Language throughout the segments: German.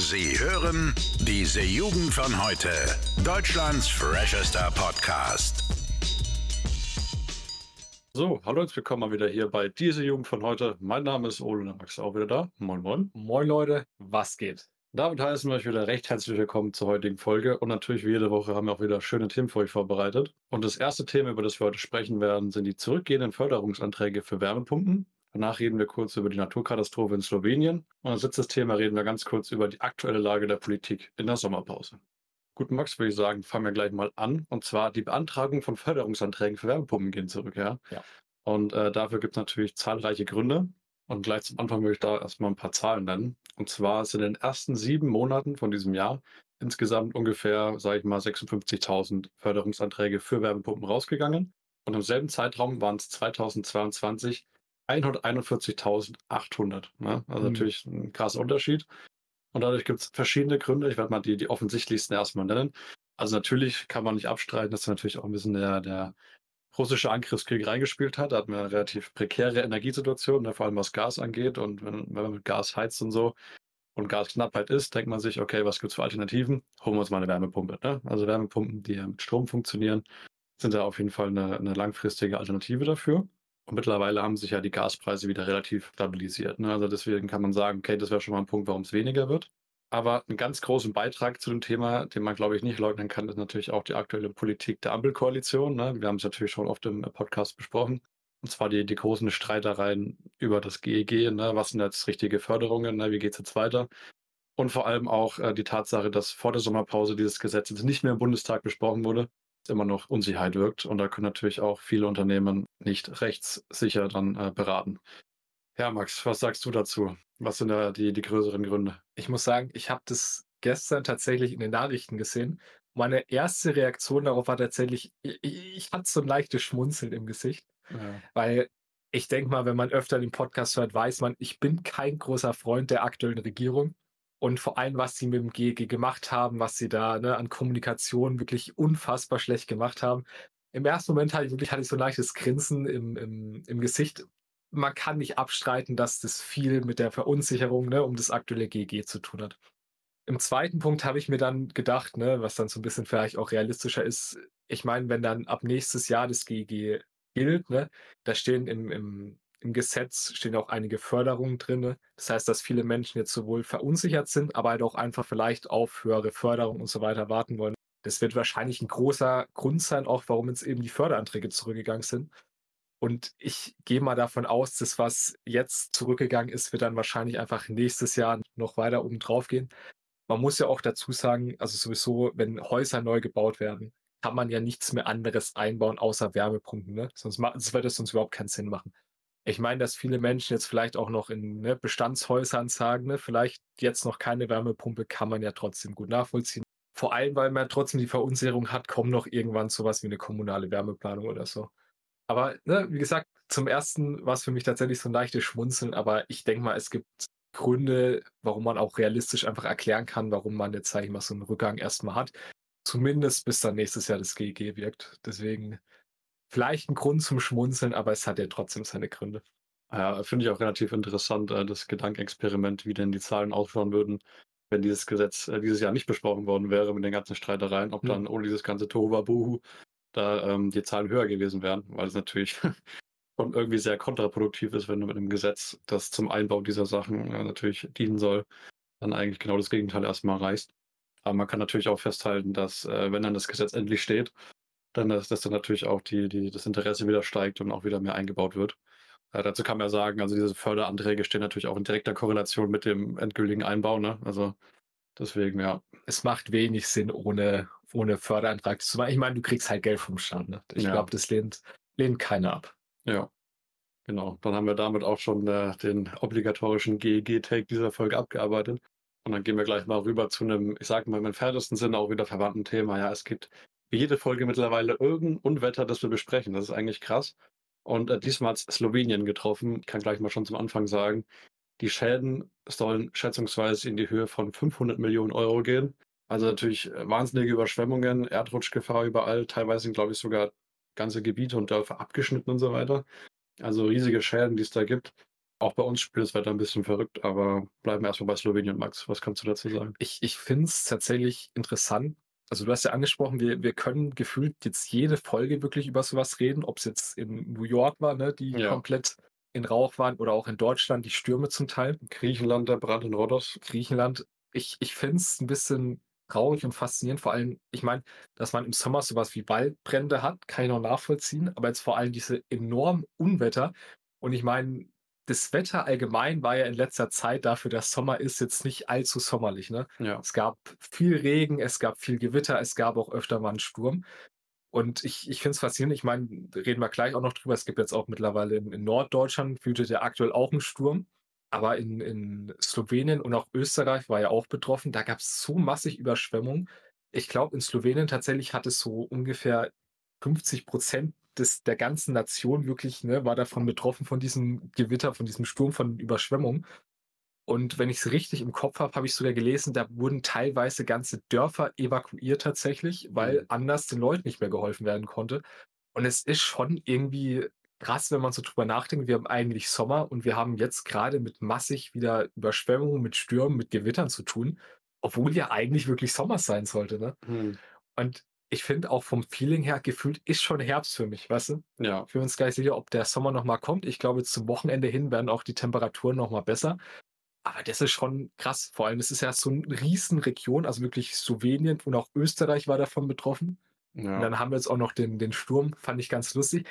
Sie hören diese Jugend von heute. Deutschlands freshester Podcast. So, hallo und willkommen mal wieder hier bei diese Jugend von heute. Mein Name ist Ole und Max auch wieder da. Moin, moin. Moin Leute, was geht? Damit heißen wir euch wieder recht herzlich willkommen zur heutigen Folge. Und natürlich wie jede Woche haben wir auch wieder schöne Themen für euch vorbereitet. Und das erste Thema, über das wir heute sprechen werden, sind die zurückgehenden Förderungsanträge für Wärmepumpen. Danach reden wir kurz über die Naturkatastrophe in Slowenien. Und als letztes Thema reden wir ganz kurz über die aktuelle Lage der Politik in der Sommerpause. Gut, Max, würde ich sagen, fangen wir gleich mal an. Und zwar die Beantragung von Förderungsanträgen für Wärmepumpen gehen zurück, ja? Ja. Und äh, dafür gibt es natürlich zahlreiche Gründe. Und gleich zum Anfang würde ich da erstmal ein paar Zahlen nennen. Und zwar sind in den ersten sieben Monaten von diesem Jahr insgesamt ungefähr, sage ich mal, 56.000 Förderungsanträge für Wärmepumpen rausgegangen. Und im selben Zeitraum waren es 2022 141.800. Ne? Also Mhm. natürlich ein krasser Unterschied. Und dadurch gibt es verschiedene Gründe. Ich werde mal die, die offensichtlichsten erstmal nennen. Also natürlich kann man nicht abstreiten, dass natürlich auch ein bisschen der, der russische Angriffskrieg reingespielt hat. Da hatten wir eine relativ prekäre Energiesituation, ne, vor allem was Gas angeht. Und wenn, wenn man mit Gas heizt und so und Gasknappheit ist, denkt man sich, okay, was gibt's für Alternativen? Holen wir uns mal eine Wärmepumpe. Ne? Also Wärmepumpen, die ja mit Strom funktionieren, sind da auf jeden Fall eine, eine langfristige Alternative dafür. Und mittlerweile haben sich ja die Gaspreise wieder relativ stabilisiert. Ne? Also deswegen kann man sagen, okay, das wäre schon mal ein Punkt, warum es weniger wird. Aber einen ganz großen Beitrag zu dem Thema, den man, glaube ich, nicht leugnen kann, ist natürlich auch die aktuelle Politik der Ampelkoalition. Ne? Wir haben es natürlich schon oft im Podcast besprochen. Und zwar die, die großen Streitereien über das GEG. Ne? Was sind jetzt richtige Förderungen? Ne? Wie geht's jetzt weiter? Und vor allem auch äh, die Tatsache, dass vor der Sommerpause dieses Gesetz jetzt nicht mehr im Bundestag besprochen wurde, es immer noch Unsicherheit wirkt. Und da können natürlich auch viele Unternehmen nicht rechtssicher dann äh, beraten. Ja, Max, was sagst du dazu? Was sind da die, die größeren Gründe? Ich muss sagen, ich habe das gestern tatsächlich in den Nachrichten gesehen. Meine erste Reaktion darauf war tatsächlich, ich, ich hatte so ein leichtes Schmunzeln im Gesicht, Ja. weil ich denke mal, wenn man öfter den Podcast hört, weiß man, ich bin kein großer Freund der aktuellen Regierung. Und vor allem, was sie mit dem GEG gemacht haben, was sie da ne, an Kommunikation wirklich unfassbar schlecht gemacht haben. Im ersten Moment hatte ich wirklich hatte ich so ein leichtes Grinsen im, im, im Gesicht. Man kann nicht abstreiten, dass das viel mit der Verunsicherung ne, um das aktuelle GEG zu tun hat. Im zweiten Punkt habe ich mir dann gedacht, ne, was dann so ein bisschen vielleicht auch realistischer ist, ich meine, wenn dann ab nächstes Jahr das GEG gilt, ne, da stehen im, im, im Gesetz stehen auch einige Förderungen drinne. Das heißt, dass viele Menschen jetzt sowohl verunsichert sind, aber halt auch einfach vielleicht auf höhere Förderung und so weiter warten wollen. Das wird wahrscheinlich ein großer Grund sein, auch warum jetzt eben die Förderanträge zurückgegangen sind. Und ich gehe mal davon aus, dass was jetzt zurückgegangen ist, wird dann wahrscheinlich einfach nächstes Jahr noch weiter oben drauf gehen. Man muss ja auch dazu sagen, also sowieso, wenn Häuser neu gebaut werden, kann man ja nichts mehr anderes einbauen außer Wärmepumpen. Ne? Sonst macht, das würde es sonst überhaupt keinen Sinn machen. Ich meine, dass viele Menschen jetzt vielleicht auch noch in ne, Bestandshäusern sagen, ne, vielleicht jetzt noch keine Wärmepumpe, kann man ja trotzdem gut nachvollziehen. Vor allem, weil man trotzdem die Verunsicherung hat, kommt noch irgendwann sowas wie eine kommunale Wärmeplanung oder so. Aber ne, wie gesagt, zum ersten war es für mich tatsächlich so ein leichtes Schmunzeln, aber ich denke mal, es gibt Gründe, warum man auch realistisch einfach erklären kann, warum man jetzt, sag ich mal, so einen Rückgang erstmal hat. Zumindest bis dann nächstes Jahr das GEG wirkt. Deswegen vielleicht ein Grund zum Schmunzeln, aber es hat ja trotzdem seine Gründe. Ja, finde ich auch relativ interessant, äh, das Gedankenexperiment, wie denn die Zahlen ausschauen würden, wenn dieses Gesetz äh, dieses Jahr nicht besprochen worden wäre mit den ganzen Streitereien, ob dann ohne dieses ganze Tohuwabohu da ähm, die Zahlen höher gewesen wären, weil es natürlich schon irgendwie sehr kontraproduktiv ist, wenn du mit einem Gesetz, das zum Einbau dieser Sachen äh, natürlich dienen soll, dann eigentlich genau das Gegenteil erstmal reißt. Aber man kann natürlich auch festhalten, dass äh, wenn dann das Gesetz endlich steht, dann dass, dass dann natürlich auch die, die, das Interesse wieder steigt und auch wieder mehr eingebaut wird. Äh, dazu kann man ja sagen, also diese Förderanträge stehen natürlich auch in direkter Korrelation mit dem endgültigen Einbau, ne? Also deswegen, ja. Es macht wenig Sinn, ohne, ohne Förderantrag zu machen. Ich meine, du kriegst halt Geld vom Staat. Ne? Ich Ja. glaube, das lehnt, lehnt keiner ab. Ja. Genau. Dann haben wir damit auch schon äh, den obligatorischen GEG-Take dieser Folge abgearbeitet. Und dann gehen wir gleich mal rüber zu einem, ich sag mal im entferntesten Sinne auch wieder verwandten Thema. Ja, es gibt jede Folge mittlerweile irgendein Unwetter, das wir besprechen. Das ist eigentlich krass. Und äh, diesmal hat Slowenien getroffen. Ich kann gleich mal schon zum Anfang sagen, die Schäden sollen schätzungsweise in die Höhe von 500 Millionen Euro gehen. Also natürlich äh, wahnsinnige Überschwemmungen, Erdrutschgefahr überall. Teilweise sind, glaube ich, sogar ganze Gebiete und Dörfer abgeschnitten und so weiter. Also riesige Schäden, die es da gibt. Auch bei uns spielt das Wetter ein bisschen verrückt, aber bleiben wir erstmal bei Slowenien. Max, was kannst du dazu sagen? Ich, ich finde es tatsächlich interessant. Also du hast ja angesprochen, wir, wir können gefühlt jetzt jede Folge wirklich über sowas reden, ob es jetzt in New York war, ne, die Ja. komplett in Rauch waren, oder auch in Deutschland, die Stürme zum Teil. Griechenland, der Brand in Rhodos. Griechenland. Ich, ich finde es ein bisschen traurig und faszinierend. Vor allem, ich meine, dass man im Sommer sowas wie Waldbrände hat, kann ich noch nachvollziehen. Aber jetzt vor allem diese enormen Unwetter. Und ich meine, das Wetter allgemein war ja in letzter Zeit dafür, dass Sommer ist, jetzt nicht allzu sommerlich. Ne? Ja. Es gab viel Regen, es gab viel Gewitter, es gab auch öfter mal einen Sturm. Und ich, ich finde es faszinierend. Ich meine, reden wir gleich auch noch drüber. Es gibt jetzt auch mittlerweile in, in Norddeutschland, wütet ja aktuell auch ein Sturm. Aber in, in Slowenien und auch Österreich war ja auch betroffen. Da gab es so massig Überschwemmungen. Ich glaube, in Slowenien tatsächlich hat es so ungefähr 50 Prozent des, der ganzen Nation wirklich, ne, war davon betroffen, von diesem Gewitter, von diesem Sturm, von Überschwemmungen. Und wenn ich es richtig im Kopf habe, habe ich sogar gelesen, da wurden teilweise ganze Dörfer evakuiert tatsächlich, weil Mhm. anders den Leuten nicht mehr geholfen werden konnte. Und es ist schon irgendwie krass, wenn man so drüber nachdenkt. Wir haben eigentlich Sommer und wir haben jetzt gerade mit massig wieder Überschwemmungen, mit Stürmen, mit Gewittern zu tun, obwohl ja eigentlich wirklich Sommer sein sollte. Ne? Hm. Und ich finde auch vom Feeling her, gefühlt ist schon Herbst für mich, weißt du? Ja. Ich bin uns gar nicht sicher, ob der Sommer nochmal kommt. Ich glaube, zum Wochenende hin werden auch die Temperaturen nochmal besser. Aber das ist schon krass. Vor allem, es ist ja so eine Riesenregion, also wirklich Slowenien und auch Österreich war davon betroffen. Und Ja. dann haben wir jetzt auch noch den, den Sturm, fand ich ganz lustig.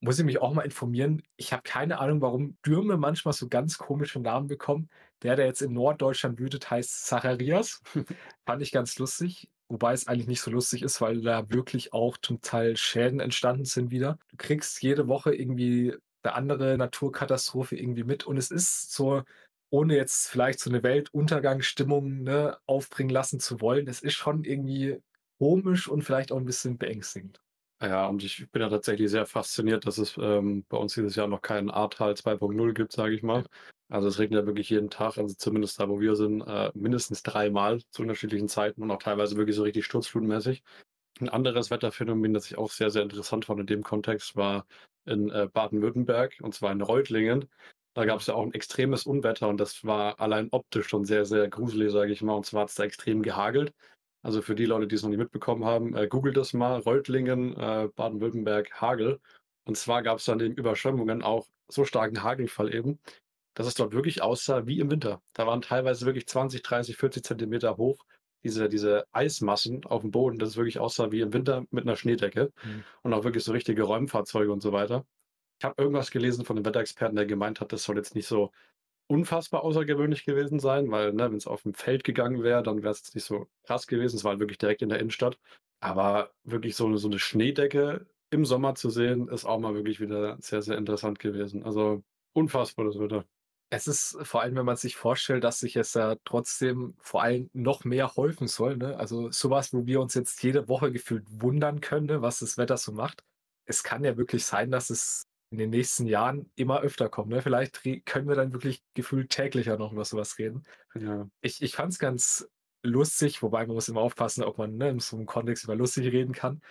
Muss ich mich auch mal informieren. Ich habe keine Ahnung, warum Stürme manchmal so ganz komische Namen bekommen. Der, der jetzt in Norddeutschland wütet, heißt Zacharias. fand ich ganz lustig. Wobei es eigentlich nicht so lustig ist, weil da wirklich auch zum Teil Schäden entstanden sind wieder. Du kriegst jede Woche irgendwie eine andere Naturkatastrophe irgendwie mit. Und es ist so, ohne jetzt vielleicht so eine Weltuntergangsstimmung ne, aufbringen lassen zu wollen, es ist schon irgendwie komisch und vielleicht auch ein bisschen beängstigend. Ja, und ich bin ja tatsächlich sehr fasziniert, dass es ähm, bei uns dieses Jahr noch keinen Ahrtal 2.0 gibt, sage ich mal. Also es regnet ja wirklich jeden Tag, also zumindest da, wo wir sind, äh, mindestens dreimal zu unterschiedlichen Zeiten und auch teilweise wirklich so richtig sturzflutmäßig. Ein anderes Wetterphänomen, das ich auch sehr, sehr interessant fand in dem Kontext, war in äh, Baden-Württemberg, und zwar in Reutlingen. Da gab es ja auch ein extremes Unwetter und das war allein optisch schon sehr, sehr gruselig, sage ich mal. Und zwar hat es da extrem gehagelt. Also für die Leute, die es noch nicht mitbekommen haben, äh, googelt das mal, Reutlingen, äh, Baden-Württemberg, Hagel. Und zwar gab es dann den Überschwemmungen auch so starken Hagelfall eben, dass es dort wirklich aussah wie im Winter. Da waren teilweise wirklich 20, 30, 40 Zentimeter hoch diese, diese Eismassen auf dem Boden, dass es wirklich aussah wie im Winter mit einer Schneedecke Mhm. und auch wirklich so richtige Räumfahrzeuge und so weiter. Ich habe irgendwas gelesen von einem Wetterexperten, der gemeint hat, das soll jetzt nicht so unfassbar außergewöhnlich gewesen sein, weil ne, wenn es auf dem Feld gegangen wäre, dann wäre es nicht so krass gewesen. Es war halt wirklich direkt in der Innenstadt. Aber wirklich so eine, so eine Schneedecke im Sommer zu sehen, ist auch mal wirklich wieder sehr, sehr interessant gewesen. Also unfassbar das Wetter. Es ist vor allem, wenn man sich vorstellt, dass sich es ja trotzdem vor allem noch mehr häufen soll. Ne? Also sowas, wo wir uns jetzt jede Woche gefühlt wundern können, ne, was das Wetter so macht. Es kann ja wirklich sein, dass es in den nächsten Jahren immer öfter kommt. Ne? Vielleicht können wir dann wirklich gefühlt täglicher noch über sowas reden. Ja, Ich, ich fand es ganz lustig, wobei man muss immer aufpassen, ob man ne, in so einem Kontext über lustig reden kann.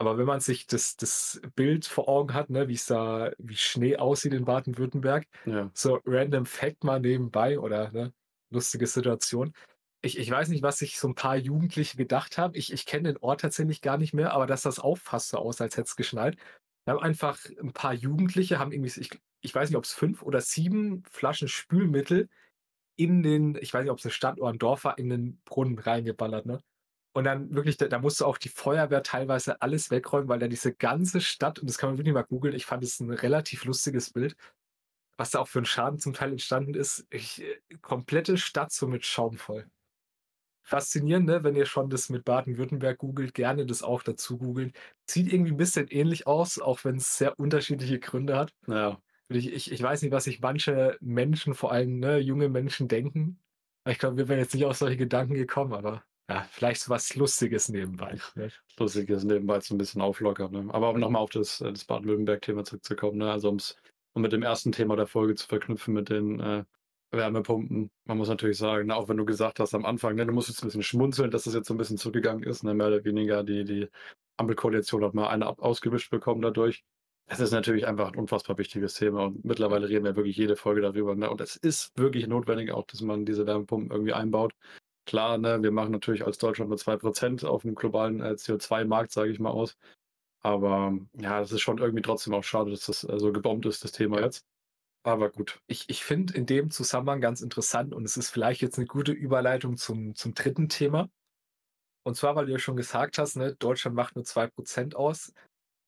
Aber wenn man sich das, das Bild vor Augen hat, ne, wie es da, wie Schnee aussieht in Baden-Württemberg, ja. so random Fact mal nebenbei oder ne, lustige Situation. Ich, ich weiß nicht, was sich so ein paar Jugendliche gedacht haben. Ich, ich kenne den Ort tatsächlich gar nicht mehr, aber dass das auffasst so aus, als hätte es geschneit. Wir haben einfach ein paar Jugendliche, haben irgendwie, ich, ich weiß nicht, ob es fünf oder sieben Flaschen Spülmittel in den, ich weiß nicht, ob es eine Stadt oder ein Dorf war, in den Brunnen reingeballert, ne? Und dann wirklich, da, da musste auch die Feuerwehr teilweise alles wegräumen, weil da diese ganze Stadt, und das kann man wirklich mal googeln, ich fand es ein relativ lustiges Bild, was da auch für einen Schaden zum Teil entstanden ist. Ich, äh, komplette Stadt so mit Schaum voll. Faszinierend, ne? wenn ihr schon das mit Baden-Württemberg googelt, gerne das auch dazu googeln. Sieht irgendwie ein bisschen ähnlich aus, auch wenn es sehr unterschiedliche Gründe hat. Ja, Ich, ich, ich weiß nicht, was sich manche Menschen, vor allem ne, junge Menschen, denken. Ich glaube, wir wären jetzt nicht auf solche Gedanken gekommen, aber ja, vielleicht so was Lustiges nebenbei. Ne? lustig ist nebenbei so ein bisschen auflockern. Ne? Aber um nochmal auf das, äh, das Baden-Württemberg-Thema zurückzukommen, ne? also um's, um mit dem ersten Thema der Folge zu verknüpfen mit den äh, Wärmepumpen. Man muss natürlich sagen, ne, auch wenn du gesagt hast am Anfang, ne, du musst jetzt ein bisschen schmunzeln, dass das jetzt so ein bisschen zurückgegangen ist, ne, mehr oder weniger die, die Ampelkoalition hat mal eine ausgewischt bekommen dadurch. Es ist natürlich einfach ein unfassbar wichtiges Thema und mittlerweile reden wir wirklich jede Folge darüber. Ne? Und es ist wirklich notwendig auch, dass man diese Wärmepumpen irgendwie einbaut. Klar, ne, wir machen natürlich als Deutschland nur 2% auf dem globalen äh, CO2-Markt, sage ich mal aus. Aber ja, es ist schon irgendwie trotzdem auch schade, dass das äh, so gebombt ist, das Thema jetzt. Aber gut. Ich, ich finde in dem Zusammenhang ganz interessant und es ist vielleicht jetzt eine gute Überleitung zum, zum dritten Thema. Und zwar, weil du ja schon gesagt hast, ne, Deutschland macht nur 2% aus.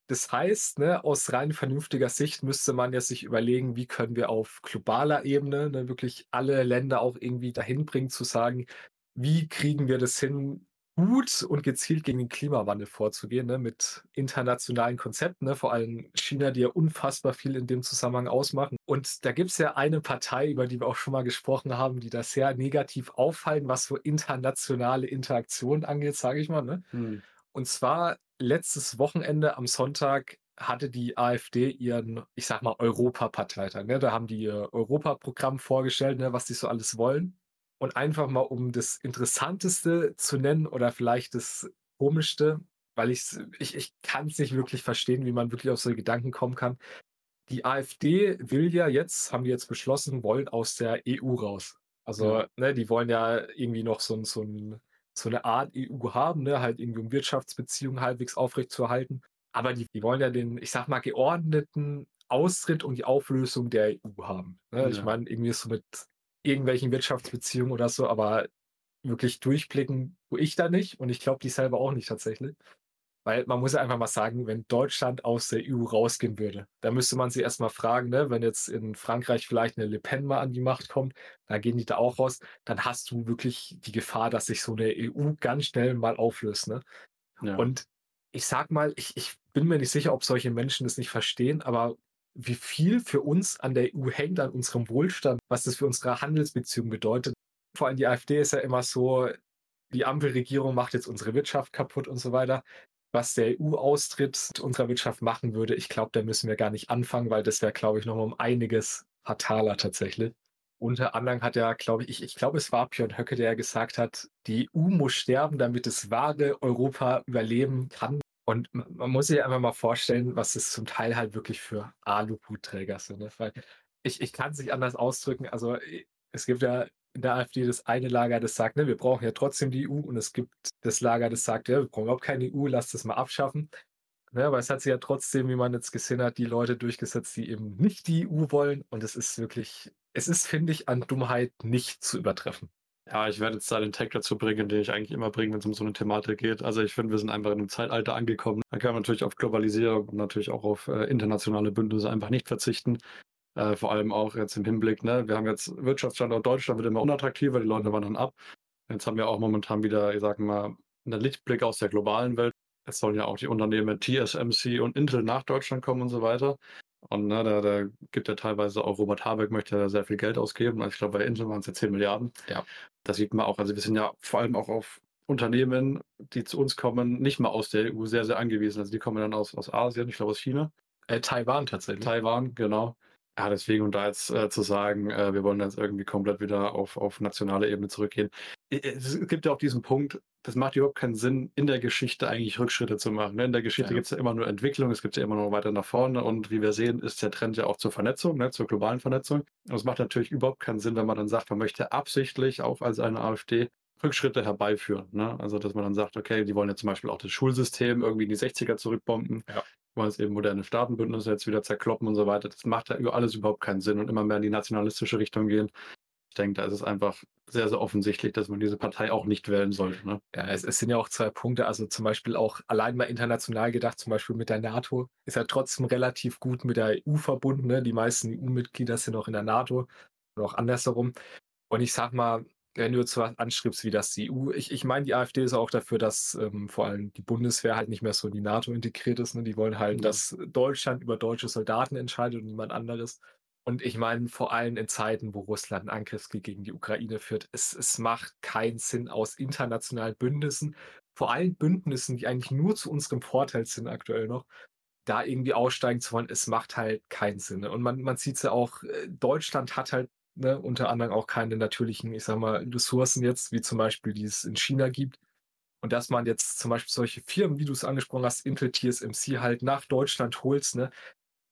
Das heißt, ne, aus rein vernünftiger Sicht müsste man ja sich überlegen, wie können wir auf globaler Ebene ne, wirklich alle Länder auch irgendwie dahin bringen, zu sagen, wie kriegen wir das hin, gut und gezielt gegen den Klimawandel vorzugehen, ne, mit internationalen Konzepten, ne, vor allem China, die ja unfassbar viel in dem Zusammenhang ausmachen. Und da gibt es ja eine Partei, über die wir auch schon mal gesprochen haben, die das sehr negativ auffallen, was so internationale Interaktionen angeht, sage ich mal. Ne? Hm. Und zwar letztes Wochenende am Sonntag hatte die AfD ihren, ich sag mal, Europaparteitag. Ne? Da haben die ihr Europaprogramm vorgestellt, ne, was die so alles wollen. Und einfach mal, um das Interessanteste zu nennen oder vielleicht das Komischste, weil ich, ich kann es nicht wirklich verstehen, wie man wirklich auf solche Gedanken kommen kann. Die AfD will ja jetzt, haben die jetzt beschlossen, wollen aus der EU raus. Also, ja. ne, die wollen ja irgendwie noch so, so, so eine Art EU haben, ne, halt irgendwie um Wirtschaftsbeziehungen halbwegs aufrechtzuerhalten. Aber die, die wollen ja den, ich sag mal, geordneten Austritt und die Auflösung der EU haben. Ne? Ja. Ich meine, irgendwie so mit irgendwelchen Wirtschaftsbeziehungen oder so, aber wirklich durchblicken tue ich da nicht und ich glaube die selber auch nicht tatsächlich. Weil man muss ja einfach mal sagen, wenn Deutschland aus der EU rausgehen würde, da müsste man sich erstmal fragen, ne, wenn jetzt in Frankreich vielleicht eine Le Pen mal an die Macht kommt, dann gehen die da auch raus, dann hast du wirklich die Gefahr, dass sich so eine EU ganz schnell mal auflöst. Ne? Ja. Und ich sag mal, ich, ich bin mir nicht sicher, ob solche Menschen das nicht verstehen, aber wie viel für uns an der EU hängt, an unserem Wohlstand, was das für unsere Handelsbeziehungen bedeutet. Vor allem die AfD ist ja immer so, die Ampelregierung macht jetzt unsere Wirtschaft kaputt und so weiter. Was der EU-Austritt unserer Wirtschaft machen würde, ich glaube, da müssen wir gar nicht anfangen, weil das wäre, glaube ich, noch um einiges fataler tatsächlich. Unter anderem hat ja, glaube ich, ich glaube, es war Björn Höcke, der gesagt hat, die EU muss sterben, damit das wahre Europa überleben kann. Und man muss sich einfach mal vorstellen, was es zum Teil halt wirklich für Aluhutträger sind. Ne? Weil ich, ich kann es nicht anders ausdrücken. Also es gibt ja in der AfD das eine Lager, das sagt, ne, wir brauchen ja trotzdem die EU und es gibt das Lager, das sagt, ja, wir brauchen überhaupt keine EU, lasst das mal abschaffen. Ne, aber es hat sich ja trotzdem, wie man jetzt gesehen hat, die Leute durchgesetzt, die eben nicht die EU wollen. Und es ist wirklich, es ist, finde ich, an Dummheit nicht zu übertreffen. Ja, ich werde jetzt da den Tag dazu bringen, den ich eigentlich immer bringe, wenn es um so eine Thematik geht. Also ich finde, wir sind einfach in einem Zeitalter angekommen. Da kann man natürlich auf Globalisierung und natürlich auch auf äh, internationale Bündnisse einfach nicht verzichten. Äh, vor allem auch jetzt im Hinblick, ne, wir haben jetzt Wirtschaftsstandort Deutschland wird immer unattraktiver, die Leute wandern ab. Jetzt haben wir auch momentan wieder, ich sag mal, einen Lichtblick aus der globalen Welt. Es sollen ja auch die Unternehmen TSMC und Intel nach Deutschland kommen und so weiter. Und ne, da, da gibt ja teilweise auch Robert Habeck möchte ja sehr viel Geld ausgeben. Also ich glaube, bei Intel waren es ja 10 Milliarden. Ja. Das sieht man auch. Also wir sind ja vor allem auch auf Unternehmen, die zu uns kommen, nicht mal aus der EU sehr, sehr angewiesen. Also die kommen dann aus, aus Asien, ich glaube aus China. Äh, Taiwan tatsächlich. Taiwan, genau. Ja, deswegen, und da jetzt äh, zu sagen, äh, wir wollen jetzt irgendwie komplett wieder auf, auf nationale Ebene zurückgehen. Es gibt ja auch diesen Punkt, das macht überhaupt keinen Sinn, in der Geschichte eigentlich Rückschritte zu machen. Ne? In der Geschichte ja. gibt es ja immer nur Entwicklung, es gibt ja immer nur weiter nach vorne und wie wir sehen, ist der Trend ja auch zur Vernetzung, ne? zur globalen Vernetzung. Und es macht natürlich überhaupt keinen Sinn, wenn man dann sagt, man möchte absichtlich auch als eine AfD Rückschritte herbeiführen. Ne? Also, dass man dann sagt, okay, die wollen ja zum Beispiel auch das Schulsystem irgendwie in die 60er zurückbomben. Ja wollen es eben moderne Staatenbündnisse jetzt wieder zerkloppen und so weiter. Das macht ja alles überhaupt keinen Sinn und immer mehr in die nationalistische Richtung gehen. Ich denke, da ist es einfach sehr, sehr offensichtlich, dass man diese Partei auch nicht wählen sollte. Ne? Ja, es, es, sind ja auch zwei Punkte. Also zum Beispiel auch allein mal international gedacht, zum Beispiel mit der NATO, ist ja trotzdem relativ gut mit der EU verbunden. Ne? Die meisten EU-Mitglieder sind auch in der NATO und auch andersherum. Und ich sag mal, wenn du jetzt was anstrebst wie das EU, ich, ich meine, die AfD ist auch dafür, dass ähm, vor allem die Bundeswehr halt nicht mehr so in die NATO integriert ist. Ne? Die wollen halt, ja. dass Deutschland über deutsche Soldaten entscheidet und niemand anderes. Und ich meine, vor allem in Zeiten, wo Russland einen Angriffskrieg gegen die Ukraine führt, es, es macht keinen Sinn aus internationalen Bündnissen, vor allem Bündnissen, die eigentlich nur zu unserem Vorteil sind aktuell noch, da irgendwie aussteigen zu wollen, es macht halt keinen Sinn. Und man, man sieht es ja auch, äh, Deutschland hat halt ne, unter anderem auch keine natürlichen, ich sag mal, Ressourcen jetzt, wie zum Beispiel, die es in China gibt. Und dass man jetzt zum Beispiel solche Firmen, wie du es angesprochen hast, Intel TSMC halt nach Deutschland holst, ne,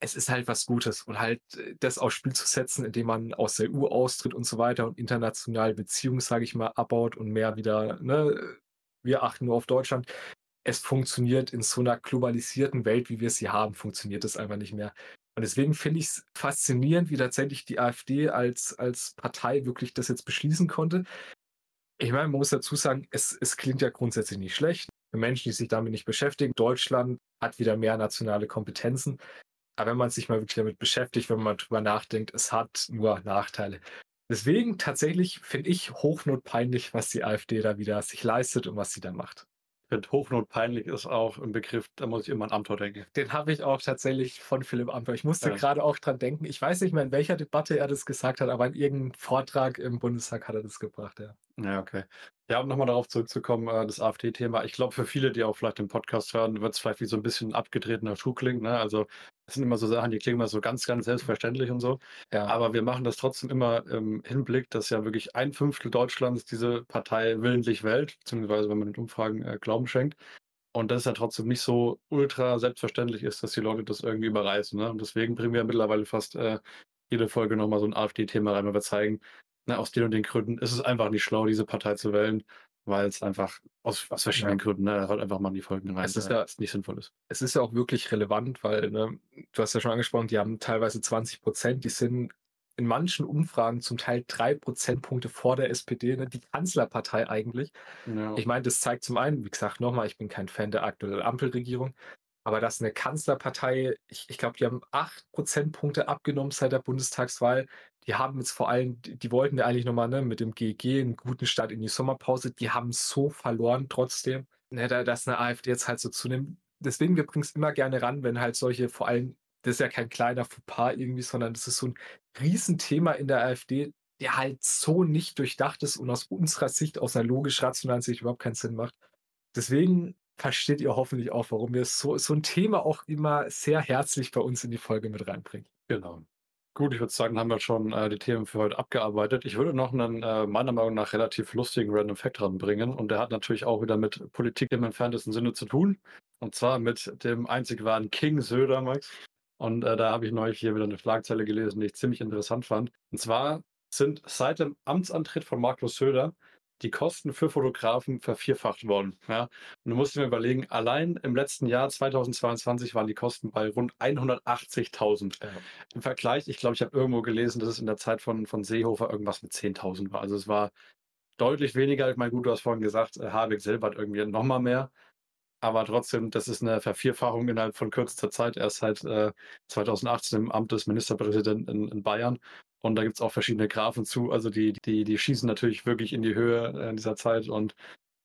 es ist halt was Gutes und halt äh, das aufs Spiel zu setzen, indem man aus der EU austritt und so weiter und international Beziehungen, sage ich mal, abbaut und mehr wieder, ne, wir achten nur auf Deutschland. Es funktioniert in so einer globalisierten Welt, wie wir sie haben, funktioniert das einfach nicht mehr. Und deswegen finde ich es faszinierend, wie tatsächlich die AfD als, als Partei wirklich das jetzt beschließen konnte. Ich meine, man muss dazu sagen, es, es klingt ja grundsätzlich nicht schlecht. Für Menschen, die sich damit nicht beschäftigen, Deutschland hat wieder mehr nationale Kompetenzen. Aber wenn man sich mal wirklich damit beschäftigt, wenn man drüber nachdenkt, es hat nur Nachteile. Deswegen tatsächlich finde ich hochnotpeinlich, was die AfD da wieder sich leistet und was sie da macht finde, hochnotpeinlich ist auch ein Begriff, da muss ich immer an Amthor denken. Den habe ich auch tatsächlich von Philipp Amthor. Ich musste ja. gerade auch dran denken. Ich weiß nicht mehr, in welcher Debatte er das gesagt hat, aber in irgendeinem Vortrag im Bundestag hat er das gebracht, ja. Ja, okay. Ja, um nochmal darauf zurückzukommen, äh, das AfD-Thema. Ich glaube, für viele, die auch vielleicht den Podcast hören, wird es vielleicht wie so ein bisschen abgedrehter Schuh klingen. Ne? Also, das sind immer so Sachen, die klingen immer so ganz, ganz selbstverständlich und so. Ja. Aber wir machen das trotzdem immer im Hinblick, dass ja wirklich ein Fünftel Deutschlands diese Partei willentlich wählt, beziehungsweise wenn man den Umfragen äh, Glauben schenkt. Und das ist ja trotzdem nicht so ultra selbstverständlich ist, dass die Leute das irgendwie überreißen. Ne? Und deswegen bringen wir mittlerweile fast äh, jede Folge nochmal so ein AfD-Thema rein, weil wir zeigen, na, aus den und den Gründen ist es einfach nicht schlau, diese Partei zu wählen, weil es einfach aus, aus verschiedenen ja. Gründen ne, halt einfach mal in die Folgen rein, es ist ja, nicht sinnvoll ist. Es ist ja auch wirklich relevant, weil ne, du hast ja schon angesprochen, die haben teilweise 20 Prozent, die sind in manchen Umfragen zum Teil drei Prozentpunkte vor der SPD, ne, die Kanzlerpartei eigentlich. Ja. Ich meine, das zeigt zum einen, wie gesagt, nochmal, ich bin kein Fan der aktuellen Ampelregierung, aber dass eine Kanzlerpartei, ich, ich glaube, die haben acht Prozentpunkte abgenommen seit der Bundestagswahl. Die haben jetzt vor allem, die, wollten ja eigentlich nochmal ne, mit dem GG einen guten Start in die Sommerpause. Die haben so verloren trotzdem, ne, dass eine AfD jetzt halt so zunimmt. Deswegen, wir bringen es immer gerne ran, wenn halt solche, vor allem, das ist ja kein kleiner Fauxpas irgendwie, sondern das ist so ein Riesenthema in der AfD, der halt so nicht durchdacht ist und aus unserer Sicht, aus einer logisch-rationalen Sicht überhaupt keinen Sinn macht. Deswegen versteht ihr hoffentlich auch, warum wir so, so ein Thema auch immer sehr herzlich bei uns in die Folge mit reinbringen. Genau. Gut, ich würde sagen, haben wir schon äh, die Themen für heute abgearbeitet. Ich würde noch einen, äh, meiner Meinung nach, relativ lustigen Random Fact ranbringen. Und der hat natürlich auch wieder mit Politik im entferntesten Sinne zu tun. Und zwar mit dem einzig wahren King Söder, Max. Und äh, da habe ich neulich hier wieder eine Schlagzeile gelesen, die ich ziemlich interessant fand. Und zwar sind seit dem Amtsantritt von Markus Söder die Kosten für Fotografen vervierfacht worden. Ja? Und du musst dir überlegen, allein im letzten Jahr 2022 waren die Kosten bei rund 180.000. Ja. Im Vergleich, ich glaube, ich habe irgendwo gelesen, dass es in der Zeit von, von Seehofer irgendwas mit 10.000 war. Also es war deutlich weniger. Ich meine, gut, du hast vorhin gesagt, äh, Habeck selber hat irgendwie nochmal mehr. Aber trotzdem, das ist eine Vervierfachung innerhalb von kürzester Zeit. Er ist seit äh, 2018 im Amt des Ministerpräsidenten in, in Bayern. Und da gibt es auch verschiedene Graphen zu. Also die, die, die schießen natürlich wirklich in die Höhe in dieser Zeit. Und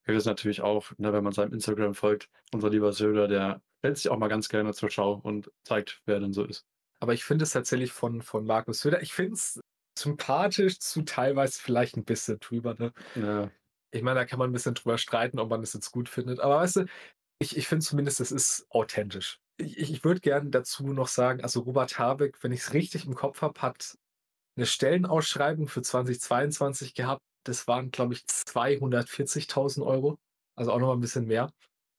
wir wissen natürlich auch, ne, wenn man seinem Instagram folgt, unser lieber Söder, der stellt sich auch mal ganz gerne zur Schau und zeigt, wer denn so ist. Aber ich finde es tatsächlich von, von Markus Söder, ich finde es sympathisch zu teilweise vielleicht ein bisschen drüber. Ne? Ja. Ich meine, da kann man ein bisschen drüber streiten, ob man es jetzt gut findet. Aber weißt du, ich, ich finde zumindest, es ist authentisch. Ich, ich würde gerne dazu noch sagen, also Robert Habeck, wenn ich es richtig im Kopf habe, hat eine Stellenausschreibung für 2022 gehabt. Das waren, glaube ich, 240.000 Euro. Also auch noch mal ein bisschen mehr.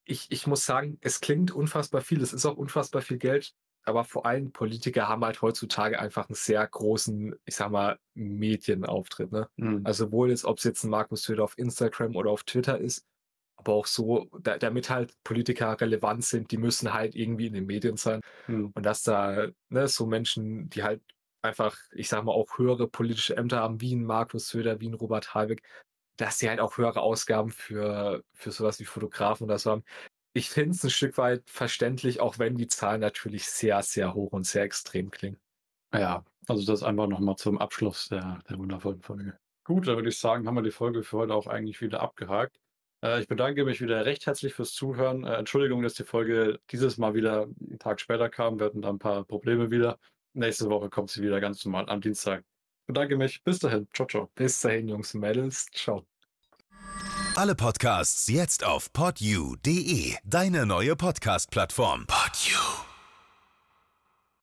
Ich, ich muss sagen, es klingt unfassbar viel. Es ist auch unfassbar viel Geld. Aber vor allem Politiker haben halt heutzutage einfach einen sehr großen, ich sag mal, Medienauftritt. Ne? Mhm. Also wohl jetzt, ob es jetzt ein Markus Söder auf Instagram oder auf Twitter ist, aber auch so, da, damit halt Politiker relevant sind, die müssen halt irgendwie in den Medien sein. Mhm. Und dass da ne, so Menschen, die halt einfach, ich sag mal, auch höhere politische Ämter haben, wie ein Markus Söder, wie ein Robert Habeck, dass sie halt auch höhere Ausgaben für, für sowas wie Fotografen oder so haben. Ich finde es ein Stück weit verständlich, auch wenn die Zahlen natürlich sehr, sehr hoch und sehr extrem klingen. Ja, also das einfach nochmal zum Abschluss der, der wundervollen Folge. Gut, dann würde ich sagen, haben wir die Folge für heute auch eigentlich wieder abgehakt. Äh, ich bedanke mich wieder recht herzlich fürs Zuhören. Äh, Entschuldigung, dass die Folge dieses Mal wieder einen Tag später kam. Wir hatten da ein paar Probleme wieder. Nächste Woche kommt sie wieder ganz normal am Dienstag. Bedanke mich. Bis dahin. Ciao, ciao. Bis dahin, Jungs und Mädels. Ciao. Alle Podcasts jetzt auf podyou.de, deine neue Podcast-Plattform. Podyou.